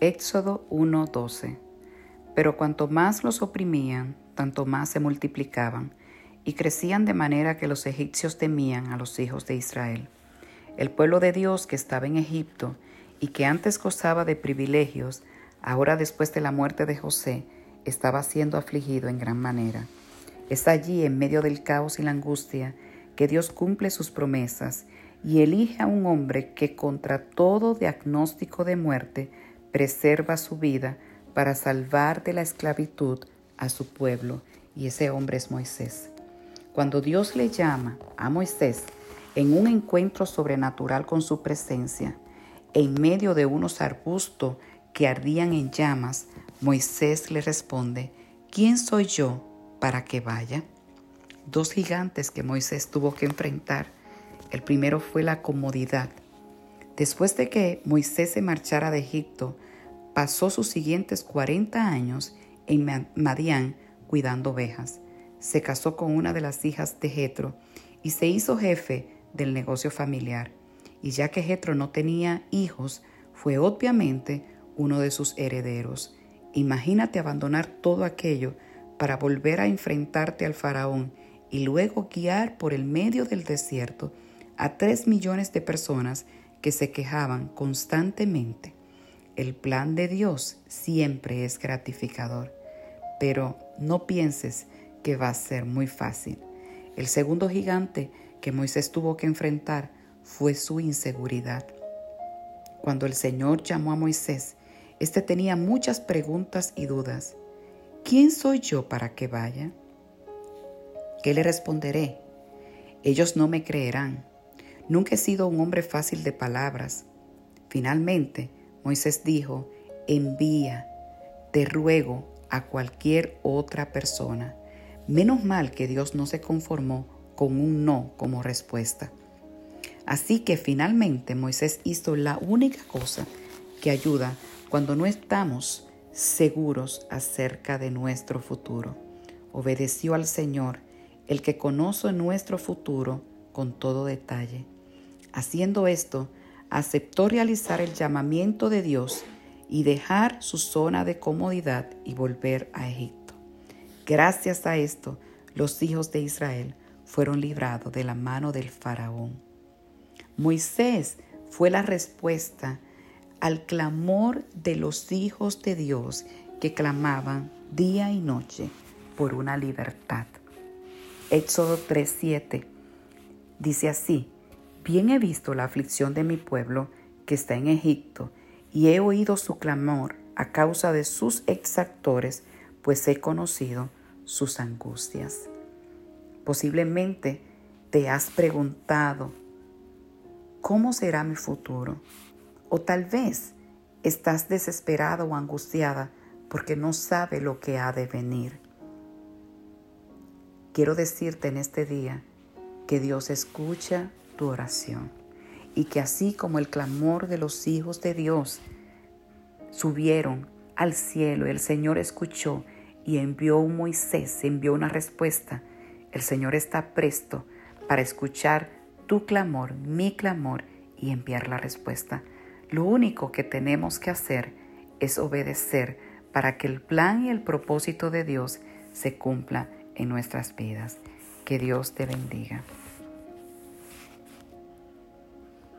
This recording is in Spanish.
Éxodo 1:12 Pero cuanto más los oprimían, tanto más se multiplicaban y crecían de manera que los egipcios temían a los hijos de Israel. El pueblo de Dios que estaba en Egipto y que antes gozaba de privilegios, ahora después de la muerte de José, estaba siendo afligido en gran manera. Es allí, en medio del caos y la angustia, que Dios cumple sus promesas y elige a un hombre que contra todo diagnóstico de muerte preserva su vida para salvar de la esclavitud a su pueblo, y ese hombre es Moisés. Cuando Dios le llama a Moisés en un encuentro sobrenatural con su presencia, en medio de unos arbustos que ardían en llamas, Moisés le responde, ¿quién soy yo para que vaya? Dos gigantes que Moisés tuvo que enfrentar. El primero fue la comodidad. Después de que Moisés se marchara de Egipto, pasó sus siguientes 40 años en Madián cuidando ovejas. Se casó con una de las hijas de Jetro y se hizo jefe del negocio familiar. Y ya que Jetro no tenía hijos, fue obviamente uno de sus herederos. Imagínate abandonar todo aquello para volver a enfrentarte al faraón y luego guiar por el medio del desierto a tres millones de personas que se quejaban constantemente. El plan de Dios siempre es gratificador, pero no pienses que va a ser muy fácil. El segundo gigante que Moisés tuvo que enfrentar fue su inseguridad. Cuando el Señor llamó a Moisés, éste tenía muchas preguntas y dudas. ¿Quién soy yo para que vaya? ¿Qué le responderé? Ellos no me creerán. Nunca he sido un hombre fácil de palabras. Finalmente, Moisés dijo, envía, te ruego, a cualquier otra persona. Menos mal que Dios no se conformó con un no como respuesta. Así que finalmente Moisés hizo la única cosa que ayuda cuando no estamos seguros acerca de nuestro futuro. Obedeció al Señor, el que conoce nuestro futuro con todo detalle. Haciendo esto, aceptó realizar el llamamiento de Dios y dejar su zona de comodidad y volver a Egipto. Gracias a esto, los hijos de Israel fueron librados de la mano del faraón. Moisés fue la respuesta al clamor de los hijos de Dios que clamaban día y noche por una libertad. Éxodo 3:7 dice así, Bien he visto la aflicción de mi pueblo que está en Egipto, y he oído su clamor a causa de sus exactores, pues he conocido sus angustias. Posiblemente te has preguntado, ¿cómo será mi futuro? O tal vez estás desesperado o angustiada porque no sabe lo que ha de venir. Quiero decirte en este día que Dios escucha tu oración y que así como el clamor de los hijos de Dios subieron al cielo, el Señor escuchó y envió un Moisés, envió una respuesta. El Señor está presto para escuchar tu clamor, mi clamor y enviar la respuesta. Lo único que tenemos que hacer es obedecer para que el plan y el propósito de Dios se cumpla en nuestras vidas. Que Dios te bendiga.